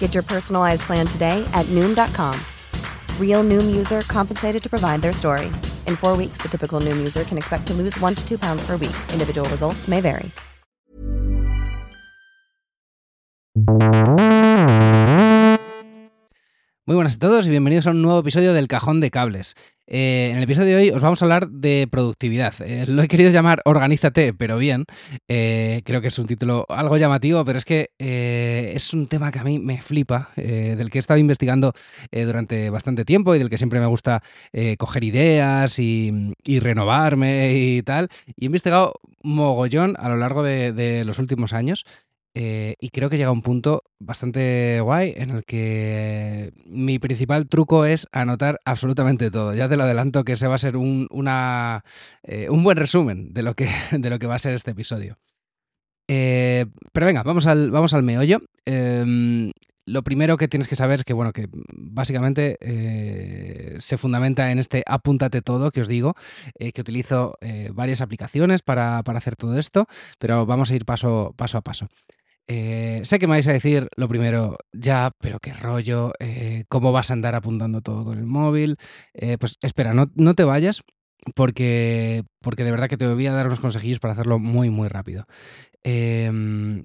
Get your personalized plan today at Noom.com. Real Noom user compensated to provide their story. In four weeks, the typical Noom user can expect to lose one to two pounds per week. Individual results may vary. Muy buenas a todos y bienvenidos a un nuevo episodio del Cajón de Cables. Eh, en el episodio de hoy os vamos a hablar de productividad. Eh, lo he querido llamar Organízate, pero bien. Eh, creo que es un título algo llamativo, pero es que es un tema que a mí me flipa, del que he estado investigando durante bastante tiempo y del que siempre me gusta coger ideas y, renovarme y tal. Y he investigado mogollón a lo largo de los últimos años. Eh, y creo que llega un punto bastante guay en el que mi principal truco es anotar absolutamente todo. Ya te lo adelanto que ese va a ser un, eh, un buen resumen de lo, que, de lo que va a ser este episodio. Eh, pero venga, vamos al, vamos al meollo. Em, lo primero que tienes que saber es que, bueno, que básicamente se fundamenta en este apúntate todo que os digo, que utilizo varias aplicaciones para, para hacer todo esto, pero vamos a ir paso, paso a paso. Eh, sé que me vais a decir lo primero, ya, pero qué rollo, eh, cómo vas a andar apuntando todo con el móvil. Eh, pues espera, no, no te vayas, porque, porque de verdad que te voy a dar unos consejillos para hacerlo muy, muy rápido. Em,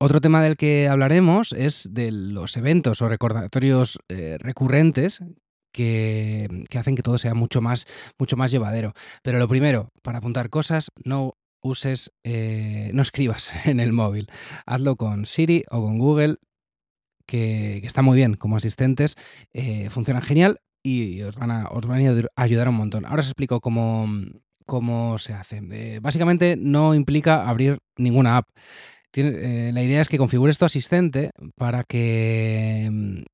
otro tema del que hablaremos es de los eventos o recordatorios recurrentes que, que hacen que todo sea mucho más, mucho más llevadero. Pero lo primero, para apuntar cosas, no uses, eh, no escribas en el móvil. Hazlo con Siri o con Google, que, está muy bien como asistentes, eh, funcionan genial y os van, a, os van a ayud- ayudar un montón. Ahora os explico cómo, cómo se hace. Eh, básicamente no implica abrir ninguna app. Tiene- la idea es que configures tu asistente para que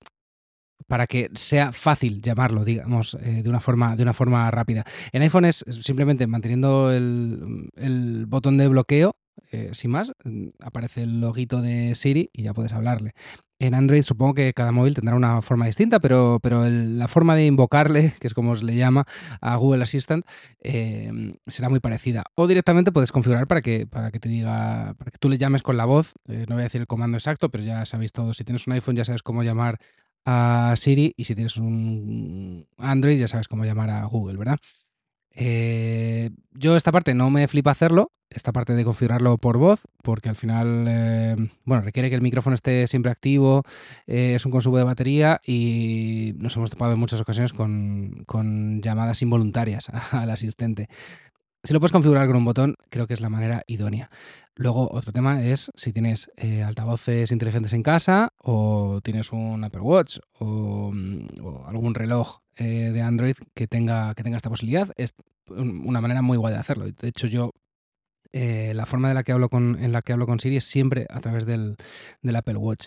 para que sea fácil llamarlo, digamos, eh, de, una forma, de una forma rápida. En iPhone es simplemente manteniendo el, botón de bloqueo, eh, sin más, mm, aparece el loguito de Siri y ya puedes hablarle. En Android supongo que cada móvil tendrá una forma distinta, pero, pero la forma de invocarle, que es como se le llama a Google Assistant, eh, será muy parecida. O directamente puedes configurar para que, para que te diga, para que tú le llames con la voz. Eh, no voy a decir el comando exacto, pero ya sabéis todo. Si tienes un iPhone ya sabes cómo llamar a Siri y si tienes un Android ya sabes cómo llamar a Google, ¿verdad? Eh, yo esta parte no me flipa hacerlo, esta parte de configurarlo por voz, porque al final, eh, bueno, requiere que el micrófono esté siempre activo, eh, es un consumo de batería y nos hemos topado en muchas ocasiones con, con llamadas involuntarias al asistente. Si lo puedes configurar con un botón, creo que es la manera idónea. Luego, otro tema es si tienes eh, altavoces inteligentes en casa o tienes un Apple Watch o, mm, algún reloj eh, de Android que tenga, que tenga esta posibilidad. Es un- una manera muy guay de hacerlo. De hecho, yo eh, la forma de la que hablo con, en la que hablo con Siri es siempre a través del, del Apple Watch.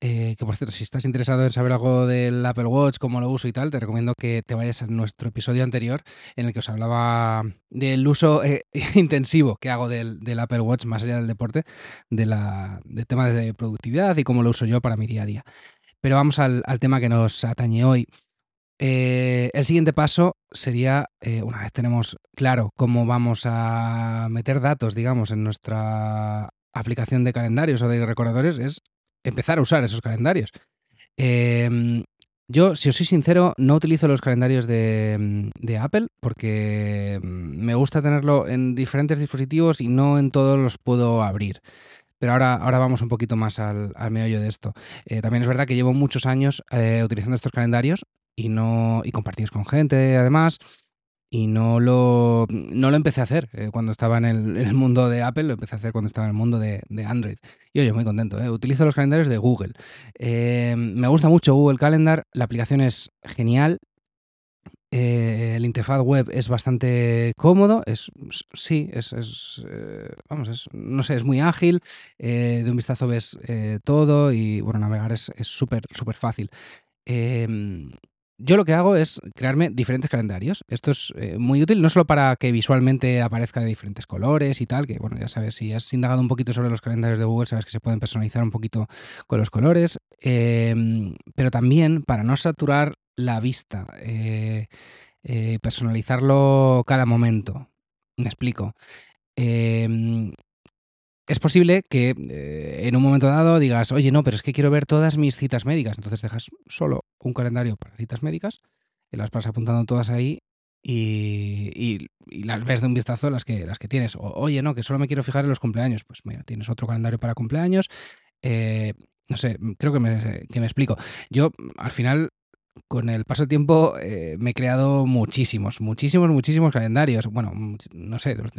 Eh, que por cierto, si estás interesado en saber algo del Apple Watch, cómo lo uso y tal, te recomiendo que te vayas a nuestro episodio anterior en el que os hablaba del uso eh, intensivo que hago del, Apple Watch más allá del deporte, de la, del tema de productividad y cómo lo uso yo para mi día a día. Pero vamos al, tema que nos atañe hoy. Eh, el siguiente paso sería, una vez tenemos claro cómo vamos a meter datos, digamos, en nuestra aplicación de calendarios o de recordadores, es empezar a usar esos calendarios. Em, yo, si os soy sincero, no utilizo los calendarios de, Apple porque me gusta tenerlo en diferentes dispositivos y no en todos los puedo abrir. Pero ahora, ahora vamos un poquito más al, al meollo de esto. Eh, también es verdad que llevo muchos años eh, utilizando estos calendarios y no y compartidos con gente, además. Y no lo, no lo empecé a hacer eh, cuando estaba en el, mundo de Apple, lo empecé a hacer cuando estaba en el mundo de, Android. Y oye, muy contento. ¿eh? Utilizo los calendarios de Google. Eh, me gusta mucho Google Calendar, la aplicación es genial. Eh, el interfaz web es bastante cómodo, es sí, es, vamos, es, no sé, es muy ágil, de un vistazo ves todo y bueno, navegar es súper, súper fácil. Em, yo lo que hago es crearme diferentes calendarios. Esto es eh, muy útil no solo para que visualmente aparezca de diferentes colores y tal, que bueno, ya sabes, si has indagado un poquito sobre los calendarios de Google, sabes que se pueden personalizar un poquito con los colores, eh, pero también para no saturar la vista, eh, personalizarlo cada momento. Me explico. Em, es posible que eh, en un momento dado digas, oye, no, pero es que quiero ver todas mis citas médicas. Entonces dejas solo un calendario para citas médicas y las vas apuntando todas ahí y, y, las ves de un vistazo las que, las que tienes. O, oye, no, que solo me quiero fijar en los cumpleaños. Pues mira, tienes otro calendario para cumpleaños. Eh, no sé, creo que me, que me explico. Yo al final con el paso del tiempo eh, me he creado muchísimos, muchísimos, muchísimos calendarios. Bueno, no sé, los,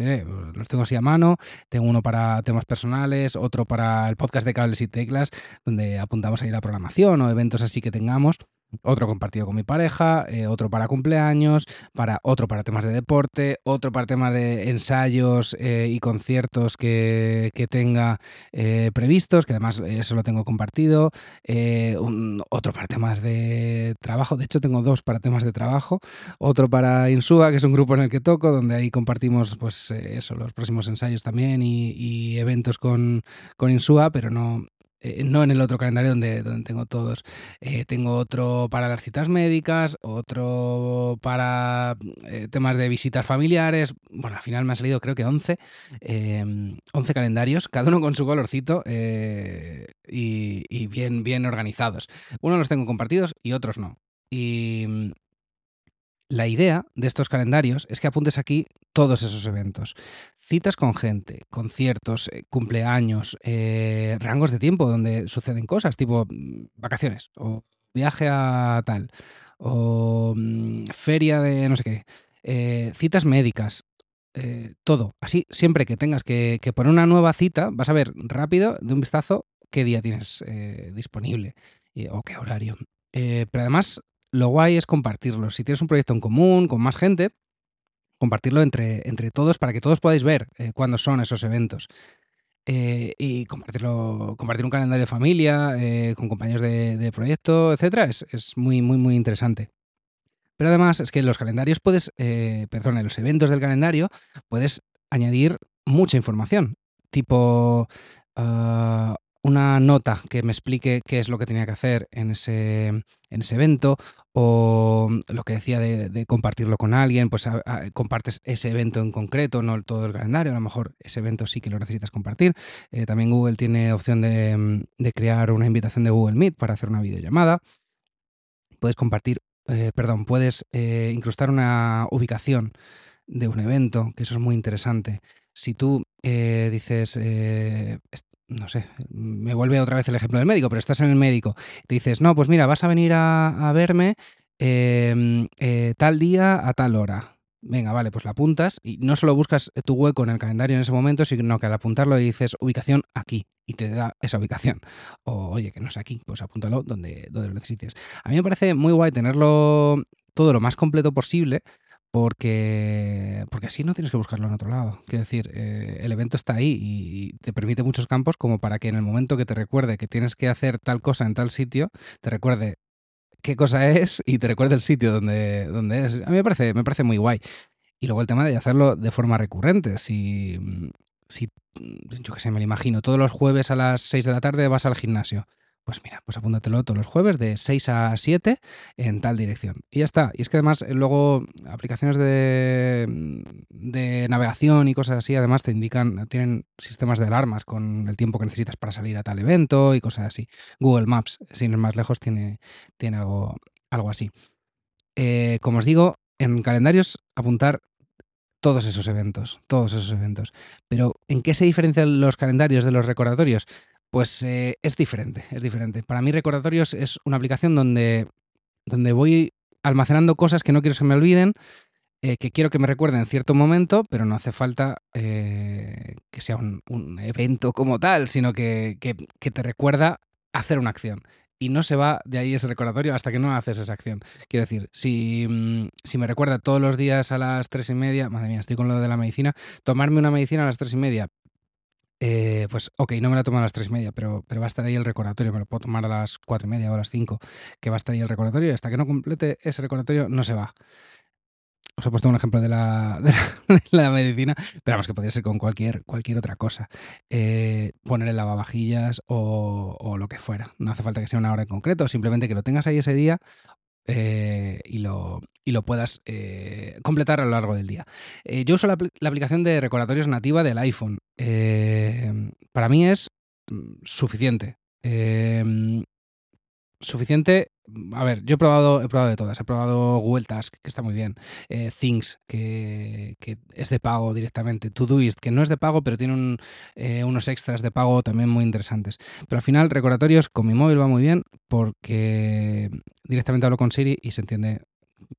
tengo así a mano. Tengo uno para temas personales, otro para el podcast de cables y teclas, donde apuntamos ahí la programación o eventos así que tengamos otro compartido con mi pareja, eh, otro para cumpleaños, para otro para temas de deporte, otro para temas de ensayos eh, y conciertos que, que tenga eh, previstos, que además eso lo tengo compartido, un, otro para temas de trabajo, de hecho tengo dos para temas de trabajo, otro para Insua, que es un grupo en el que toco, donde ahí compartimos pues eso, los próximos ensayos también y, y eventos con, con Insua, pero no, eh, no en el otro calendario donde, donde tengo todos. Eh, tengo otro para las citas médicas, otro para eh, temas de visitas familiares. Bueno, al final me ha salido creo que 11, 11 calendarios, cada uno con su colorcito y, y, bien, bien organizados. Unos los tengo compartidos y otros no. Y la idea de estos calendarios es que apuntes aquí todos esos eventos. Citas con gente, conciertos, eh, cumpleaños, eh, rangos de tiempo donde suceden cosas, tipo mm, vacaciones o viaje a tal, o mmm, feria de no sé qué, eh, citas médicas, todo. Así, siempre que tengas que, poner una nueva cita, vas a ver rápido, de un vistazo, qué día tienes disponible o qué horario. pero además lo guay es compartirlo. Si tienes un proyecto en común, con más gente, compartirlo entre, entre todos para que todos podáis ver eh, cuándo son esos eventos. Eh, y compartirlo, compartir un calendario de familia eh, con compañeros de, proyecto, etcétera, es, es, muy, muy, muy interesante. Pero además es que los calendarios puedes, perdón, en los eventos del calendario puedes añadir mucha información, tipo uh, una nota que me explique qué es lo que tenía que hacer en ese, en ese evento o lo que decía de, compartirlo con alguien, pues compartes ese evento en concreto, no todo el calendario, a lo mejor ese evento sí que lo necesitas compartir. Eh, también Google tiene opción de, de, crear una invitación de Google Meet para hacer una videollamada. Puedes compartir, eh, perdón, puedes eh, incrustar una ubicación de un evento, que eso es muy interesante. Si tú dices, no sé, me vuelve otra vez el ejemplo del médico, pero estás en el médico, te dices, no, pues mira, vas a venir a, verme eh, eh, tal día a tal hora. Venga, vale, pues la apuntas y no solo buscas tu hueco en el calendario en ese momento, sino que al apuntarlo dices ubicación aquí y te da esa ubicación. O oye, que no es aquí, pues apúntalo donde, donde lo necesites. A mí me parece muy guay tenerlo todo lo más completo posible porque, porque así no tienes que buscarlo en otro lado. Quiero decir, eh, el evento está ahí y te permite muchos campos como para que en el momento que te recuerde que tienes que hacer tal cosa en tal sitio, te recuerde qué cosa es y te recuerde el sitio donde, es. A mí me parece, me parece muy guay. Y luego el tema de hacerlo de forma recurrente. Si, si yo qué sé, me lo imagino, todos los jueves a las 6 de la tarde vas al gimnasio pues mira, pues apúntatelo todos los jueves de 6 a 7 en tal dirección. Y ya está. Y es que además luego aplicaciones de, de navegación y cosas así, además te indican, tienen sistemas de alarmas con el tiempo que necesitas para salir a tal evento y cosas así. Google Maps, sin ir más lejos, tiene, tiene algo, algo así. Eh, como os digo, en calendarios apuntar todos esos eventos, todos esos eventos. Pero ¿en qué se diferencian los calendarios de los recordatorios? Pues eh, es diferente, es diferente. Para mí recordatorios es una aplicación donde, donde voy almacenando cosas que no quiero que me olviden, eh, que quiero que me recuerden en cierto momento, pero no hace falta eh, que sea un, un, evento como tal, sino que, que, que te recuerda hacer una acción y no se va de ahí ese recordatorio hasta que no haces esa acción. Quiero decir, si, mm, si, me recuerda todos los días a las tres y media, madre mía, estoy con lo de la medicina, tomarme una medicina a las tres y media, eh, pues ok, no me la tomo a las tres y media, pero, pero va a estar ahí el recordatorio, me lo puedo tomar a las cuatro y media o a las cinco, que va a estar ahí el recordatorio y hasta que no complete ese recordatorio no se va os he puesto un ejemplo de la, de la, medicina, pero vamos, que podría ser con cualquier, cualquier otra cosa. Eh, poner el lavavajillas o, o, lo que fuera. No hace falta que sea una hora en concreto, simplemente que lo tengas ahí ese día eh, y, lo, y, lo, puedas eh, completar a lo largo del día. Eh, yo uso la, aplicación de recordatorios nativa del iPhone. Para mí es mm, suficiente. Eh, suficiente. A ver, yo he probado, he probado de todas. He probado Google Task, que está muy bien. Eh, Things, que, es de pago directamente. Todoist, que no es de pago, pero tiene eh, unos extras de pago también muy interesantes. Pero al final, recordatorios con mi móvil va muy bien porque directamente hablo con Siri y se entiende.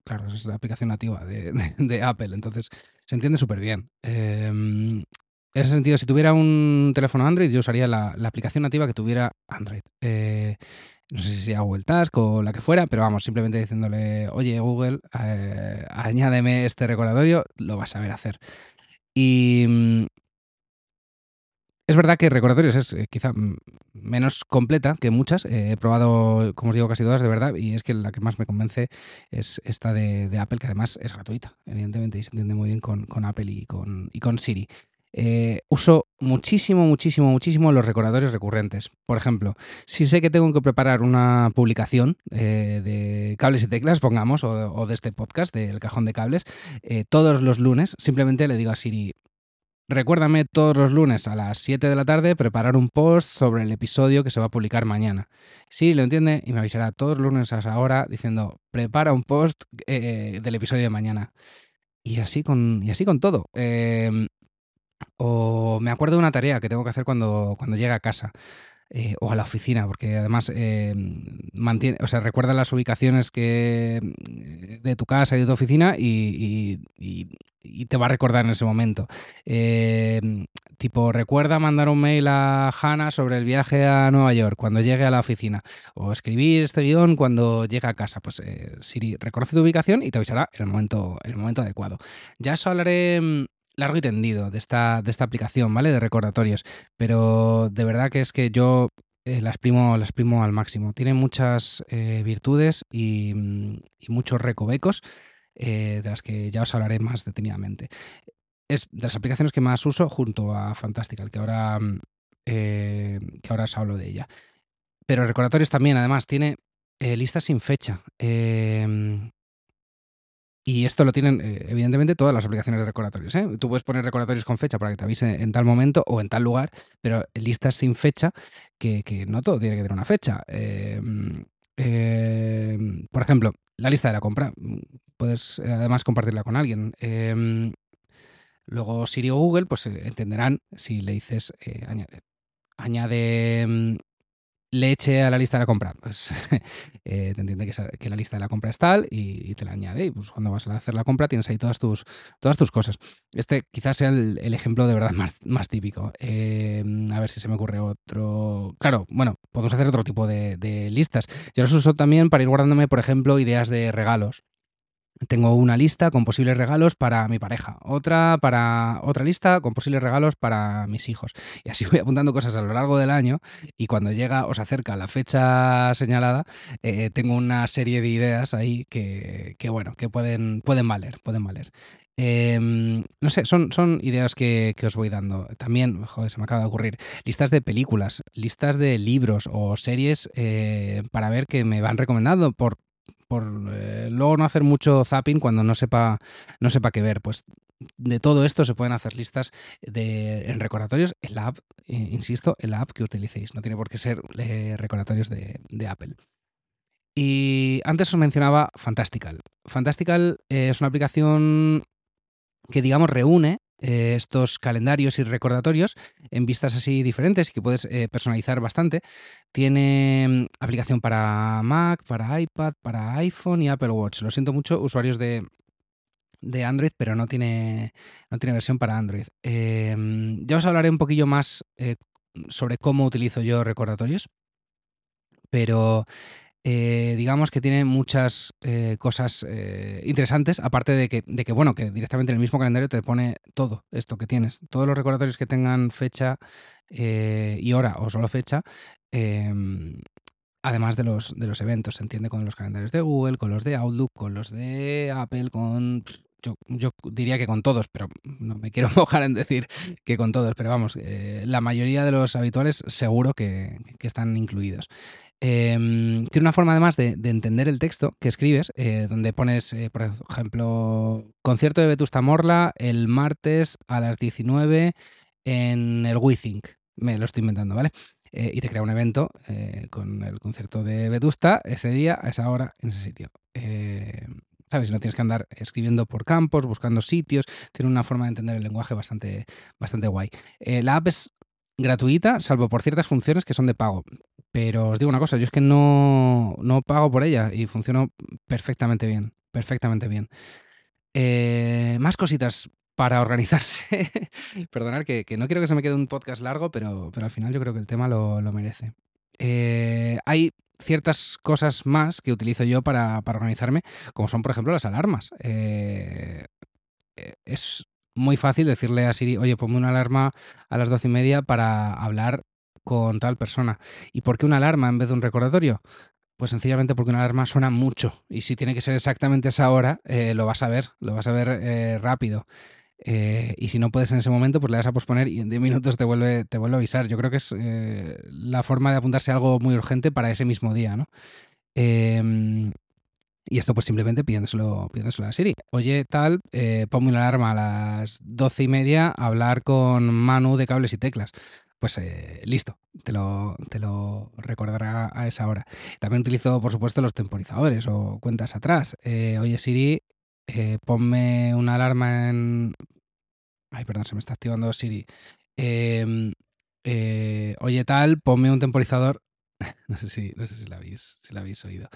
Claro, es la aplicación nativa de, Apple, entonces se entiende súper bien. Eh, en ese sentido, si tuviera un teléfono Android, yo usaría la, la aplicación nativa que tuviera Android. Eh, no sé si sea Google Task o la que fuera, pero vamos, simplemente diciéndole, oye Google, eh, añádeme este recordatorio, lo vas a ver hacer. Y mm, es verdad que recordatorios es eh, quizá menos completa que muchas. Eh, he probado, como os digo, casi todas de verdad, y es que la que más me convence es esta de, de Apple, que además es gratuita, evidentemente, y se entiende muy bien con, con Apple y con, y con Siri. Eh, uso muchísimo, muchísimo, muchísimo los recordatorios recurrentes. Por ejemplo, si sé que tengo que preparar una publicación eh, de cables y teclas, pongamos, o, de este podcast, del cajón de cables, eh, todos los lunes, simplemente le digo a Siri, recuérdame todos los lunes a las 7 de la tarde preparar un post sobre el episodio que se va a publicar mañana. Sí, lo entiende y me avisará todos los lunes a esa hora diciendo, prepara un post del episodio de mañana. Y así con, y así con todo. Eh, o me acuerdo de una tarea que tengo que hacer cuando, cuando llegue a casa. Eh, o a la oficina, porque además eh, mantiene, o sea, recuerda las ubicaciones que de tu casa y de tu oficina y, y, te va a recordar en ese momento. Eh, tipo, recuerda mandar un mail a Hannah sobre el viaje a Nueva York cuando llegue a la oficina, o escribir este guion cuando llegue a casa. Pues eh, Siri reconoce tu ubicación y te avisará en el momento, en el momento adecuado. Ya eso hablaré largo y tendido de esta, de esta aplicación, ¿vale? De recordatorios. Pero de verdad que es que yo eh, la, exprimo, la exprimo al máximo. Tiene muchas eh, virtudes y, y, muchos recovecos eh, de las que ya os hablaré más detenidamente. Es de las aplicaciones que más uso junto a Fantastical, que ahora, eh, que ahora os hablo de ella. Pero recordatorios también, además, tiene listas sin fecha. Eh, y esto lo tienen, eh, evidentemente, todas las aplicaciones de recordatorios. ¿eh? Tú puedes poner recordatorios con fecha para que te avise en tal momento o en tal lugar, pero listas sin fecha, que, que no todo tiene que tener una fecha. Eh, eh, por ejemplo, la lista de la compra. Puedes además compartirla con alguien. Eh, luego Siri o Google pues entenderán si le dices añade leche a la lista de la compra. Pues eh, te entiende que, la lista de la compra es tal y, te la añade. Y pues cuando vas a hacer la compra tienes ahí todas tus, todas tus cosas. Este quizás sea el, ejemplo de verdad más, más típico. Eh, a ver si se me ocurre otro. Claro, bueno, podemos hacer otro tipo de, de listas. Yo los uso también para ir guardándome, por ejemplo, ideas de regalos. Tengo una lista con posibles regalos para mi pareja, otra para otra lista con posibles regalos para mis hijos. Y así voy apuntando cosas a lo largo del año y cuando llega o se acerca la fecha señalada, eh, tengo una serie de ideas ahí que, que, bueno, que pueden, pueden valer, pueden valer. Em, no sé, son, son ideas que, que, os voy dando. También, joder, se me acaba de ocurrir, listas de películas, listas de libros o series eh, para ver que me van recomendando por, por eh, luego no hacer mucho zapping cuando no sepa, no sepa qué ver. Pues de todo esto se pueden hacer listas de, en recordatorios en la app, eh, insisto, en la app que utilicéis. No tiene por qué ser eh, recordatorios de, de, Apple. Y antes os mencionaba Fantastical. Fantastical es una aplicación que, digamos, reúne eh, estos calendarios y recordatorios en vistas así diferentes que puedes eh, personalizar bastante. Tiene mm, aplicación para Mac, para iPad, para iPhone y Apple Watch. Lo siento mucho, usuarios de, de Android, pero no tiene, no tiene versión para Android. Eh, ya os hablaré un poquillo más sobre cómo utilizo yo recordatorios, pero eh, digamos que tiene muchas eh, cosas eh, interesantes, aparte de que, de que, bueno, que directamente en el mismo calendario te pone todo esto que tienes, todos los recordatorios que tengan fecha y hora o solo fecha, em, además de los, de los eventos, se entiende con los calendarios de Google, con los de Outlook, con los de Apple, con... Yo, yo diría que con todos, pero no me quiero mojar en decir que con todos, pero vamos, la mayoría de los habituales seguro que, que están incluidos. Eh, tiene una forma además de, de, entender el texto que escribes, eh, donde pones, eh, por ejemplo, concierto de Vetusta Morla el martes a las 19 en el WeThink. Me lo estoy inventando, ¿vale? Eh, y te crea un evento con el concierto de Vetusta ese día, a esa hora, en ese sitio. ¿Sabes? No tienes que andar escribiendo por campos, buscando sitios. Tiene una forma de entender el lenguaje bastante, bastante guay. la app es gratuita, salvo por ciertas funciones que son de pago. Pero os digo una cosa, yo es que no, no pago por ella y funcionó perfectamente bien, perfectamente bien. Eh, más cositas para organizarse. Perdonad que, que, no quiero que se me quede un podcast largo, pero, pero al final yo creo que el tema lo, lo merece. Eh, hay ciertas cosas más que utilizo yo para, para, organizarme, como son, por ejemplo, las alarmas. Eh, es muy fácil decirle a Siri, oye, ponme una alarma a las doce y media para hablar con tal persona. ¿Y por qué una alarma en vez de un recordatorio? Pues sencillamente porque una alarma suena mucho y si tiene que ser exactamente esa hora, eh, lo vas a ver, lo vas a ver eh, rápido. Eh, y si no puedes en ese momento, pues le das a posponer y en 10 minutos te vuelve, te vuelve a avisar. Yo creo que es la forma de apuntarse a algo muy urgente para ese mismo día, ¿no? Eh, y esto pues simplemente pidiéndoselo, pidiéndoselo a Siri. Oye, tal, ponme una alarma a las doce y media a hablar con Manu de cables y teclas. Pues eh, listo, te lo, te lo recordará a esa hora. También utilizo, por supuesto, los temporizadores o cuentas atrás. Eh, oye, Siri, eh, ponme una alarma en... Ay, perdón, se me está activando Siri. Em, oye, tal, ponme un temporizador no sé si, no sé si la habéis, si la habéis oído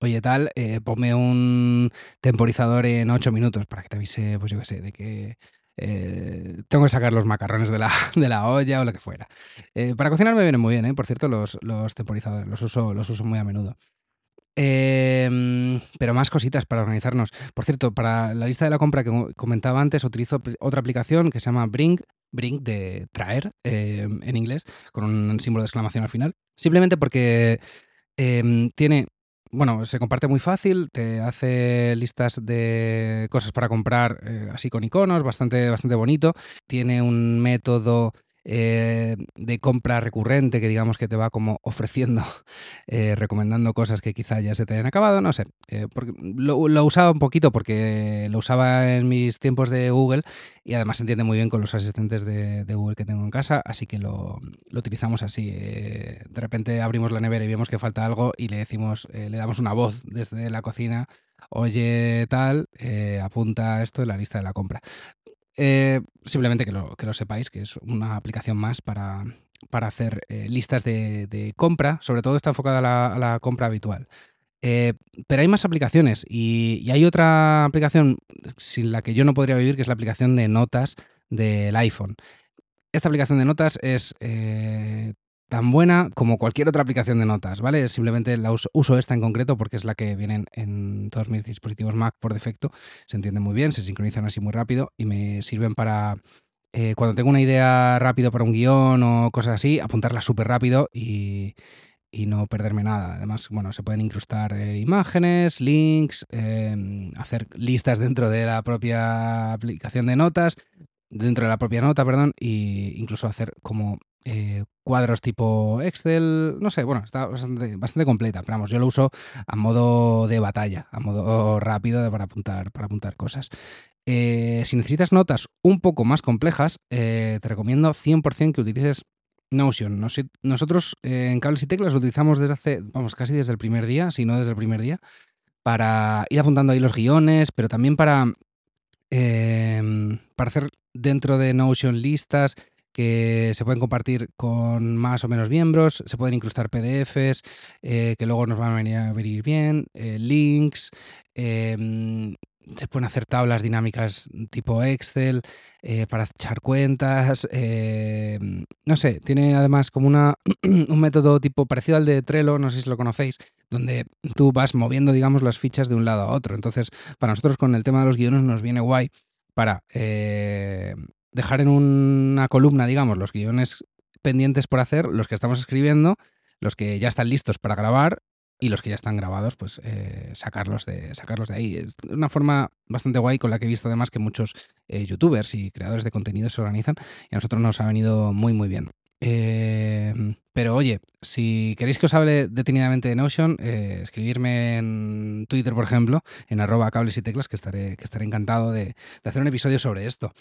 oye tal, eh, ponme un temporizador en 8 minutos para que te avise, pues yo qué sé, de que eh, tengo que sacar los macarrones de la, de la olla o lo que fuera. Eh, para cocinar me vienen muy bien, ¿eh? por cierto, los, los temporizadores, los uso, los uso muy a menudo. Eh, pero más cositas para organizarnos. Por cierto, para la lista de la compra que comentaba antes, utilizo otra aplicación que se llama Bring, Bring de traer eh, en inglés, con un símbolo de exclamación al final. Simplemente porque eh, tiene bueno, se comparte muy fácil, te hace listas de cosas para comprar eh, así con iconos, bastante, bastante bonito. Tiene un método eh, de compra recurrente que digamos que te va como ofreciendo, eh, recomendando cosas que quizá ya se te hayan acabado, no sé. Eh, porque lo, usaba un poquito porque lo usaba en mis tiempos de Google y además se entiende muy bien con los asistentes de, Google que tengo en casa, así que lo, lo utilizamos así. De repente abrimos la nevera y vemos que falta algo y le decimos, le damos una voz desde la cocina oye tal, apunta esto en la lista de la compra. Eh, simplemente que lo, que lo, sepáis, que es una aplicación más para, para hacer eh, listas de, compra, sobre todo está enfocada a la, compra habitual. Eh, pero hay más aplicaciones y, hay otra aplicación sin la que yo no podría vivir, que es la aplicación de notas del iPhone. Esta aplicación de notas es, tan buena como cualquier otra aplicación de notas, ¿vale? Simplemente la uso, esta en concreto porque es la que vienen en todos mis dispositivos Mac por defecto. Se entiende muy bien, se sincronizan así muy rápido y me sirven para eh, cuando tengo una idea rápido para un guion o cosas así, apuntarla súper rápido y, y, no perderme nada. Además, bueno, se pueden incrustar eh, imágenes, links, eh, hacer listas dentro de la propia aplicación de notas, dentro de la propia nota, perdón, e incluso hacer como eh, cuadros tipo Excel, no sé, bueno, está bastante, bastante, completa, pero vamos, yo lo uso a modo de batalla, a modo rápido para apuntar, para apuntar cosas. Eh, si necesitas notas un poco más complejas, eh, te recomiendo 100% que utilices Notion. nosotros en Cables y Teclas lo utilizamos desde hace, vamos, casi desde el primer día, si no desde el primer día, para ir apuntando ahí los guiones, pero también para, em, para hacer dentro de Notion listas que se pueden compartir con más o menos miembros, se pueden incrustar PDFs que luego nos van a venir a bien, links, em, se pueden hacer tablas dinámicas tipo Excel eh, para echar cuentas. Eh, no sé, tiene además como una, un método tipo parecido al de Trello, no sé si lo conocéis, donde tú vas moviendo, digamos, las fichas de un lado a otro. Entonces, para nosotros con el tema de los guiones nos viene guay para eh, dejar en una columna, digamos, los guiones pendientes por hacer, los que estamos escribiendo, los que ya están listos para grabar y los que ya están grabados, pues eh, sacarlos, de, sacarlos de ahí. Es una forma bastante guay con la que he visto además que muchos eh, youtubers y creadores de contenido se organizan y a nosotros nos ha venido muy muy bien. Em, pero oye, si queréis que os hable detenidamente de Notion, eh, escribirme en Twitter, por ejemplo, en arroba cables y teclas, que estaré, que estaré encantado de, de hacer un episodio sobre esto.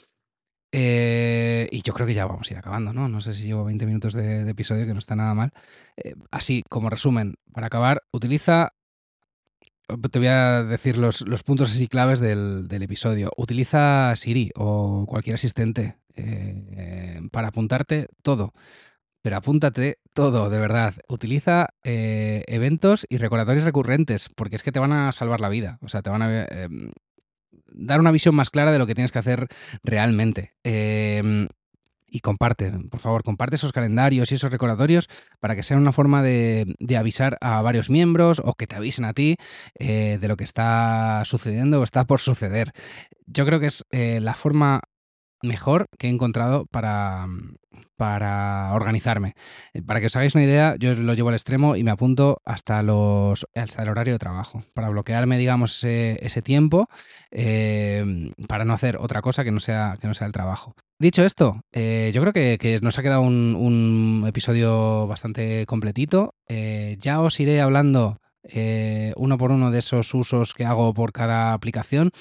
Eh, y yo creo que ya vamos a ir acabando, ¿no? No sé si llevo 20 minutos de, episodio, que no está nada mal. Eh, así, como resumen, para acabar, utiliza. Te voy a decir los, puntos así claves del, episodio. Utiliza Siri o cualquier asistente eh, para apuntarte todo. Pero apúntate todo, de verdad. Utiliza eventos y recordatorios recurrentes, porque es que te van a salvar la vida. O sea, te van a dar una visión más clara de lo que tienes que hacer realmente. Em, y comparte, por favor, comparte esos calendarios y esos recordatorios para que sea una forma de, avisar a varios miembros o que te avisen a ti eh, de lo que está sucediendo o está por suceder. Yo creo que es eh, la forma mejor que he encontrado para, para organizarme. Eh, para que os hagáis una idea, yo lo llevo al extremo y me apunto hasta, los, hasta el horario de trabajo, para bloquearme, digamos, ese, tiempo, eh, para no hacer otra cosa que no sea, que no sea el trabajo. Dicho esto, eh, yo creo que, nos ha quedado un, episodio bastante completito. ya os iré hablando uno por uno de esos usos que hago por cada aplicación.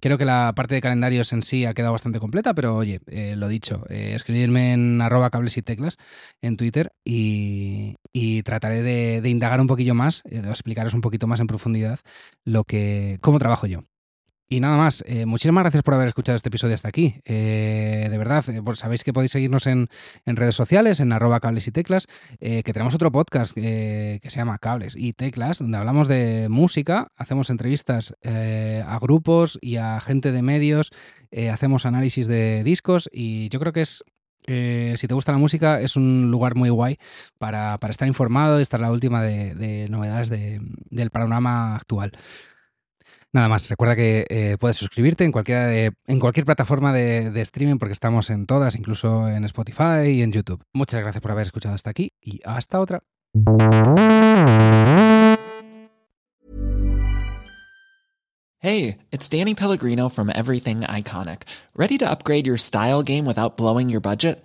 Creo que la parte de calendarios en sí ha quedado bastante completa, pero oye, eh, lo dicho, eh, escribirme en arroba cables y teclas en Twitter y, trataré de, indagar un poquillo más, eh, de explicaros un poquito más en profundidad lo que, cómo trabajo yo. Y nada más, eh, muchísimas gracias por haber escuchado este episodio hasta aquí. Eh, de verdad, eh, sabéis que podéis seguirnos en, redes sociales, en arroba cables y teclas, que tenemos otro podcast que se llama Cables y Teclas, donde hablamos de música, hacemos entrevistas a grupos y a gente de medios, hacemos análisis de discos y yo creo que es si te gusta la música, es un lugar muy guay para, estar informado y estar la última de, novedades del panorama actual. Nada más, recuerda que eh, puedes suscribirte en, cualquier plataforma de, de, streaming porque estamos en todas, incluso en Spotify y en YouTube. Muchas gracias por haber escuchado hasta aquí y hasta otra. Hey, it's Danny Pellegrino from Everything Iconic. ¿Ready to upgrade your style game without blowing your budget?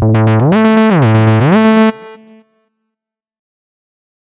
Thank you.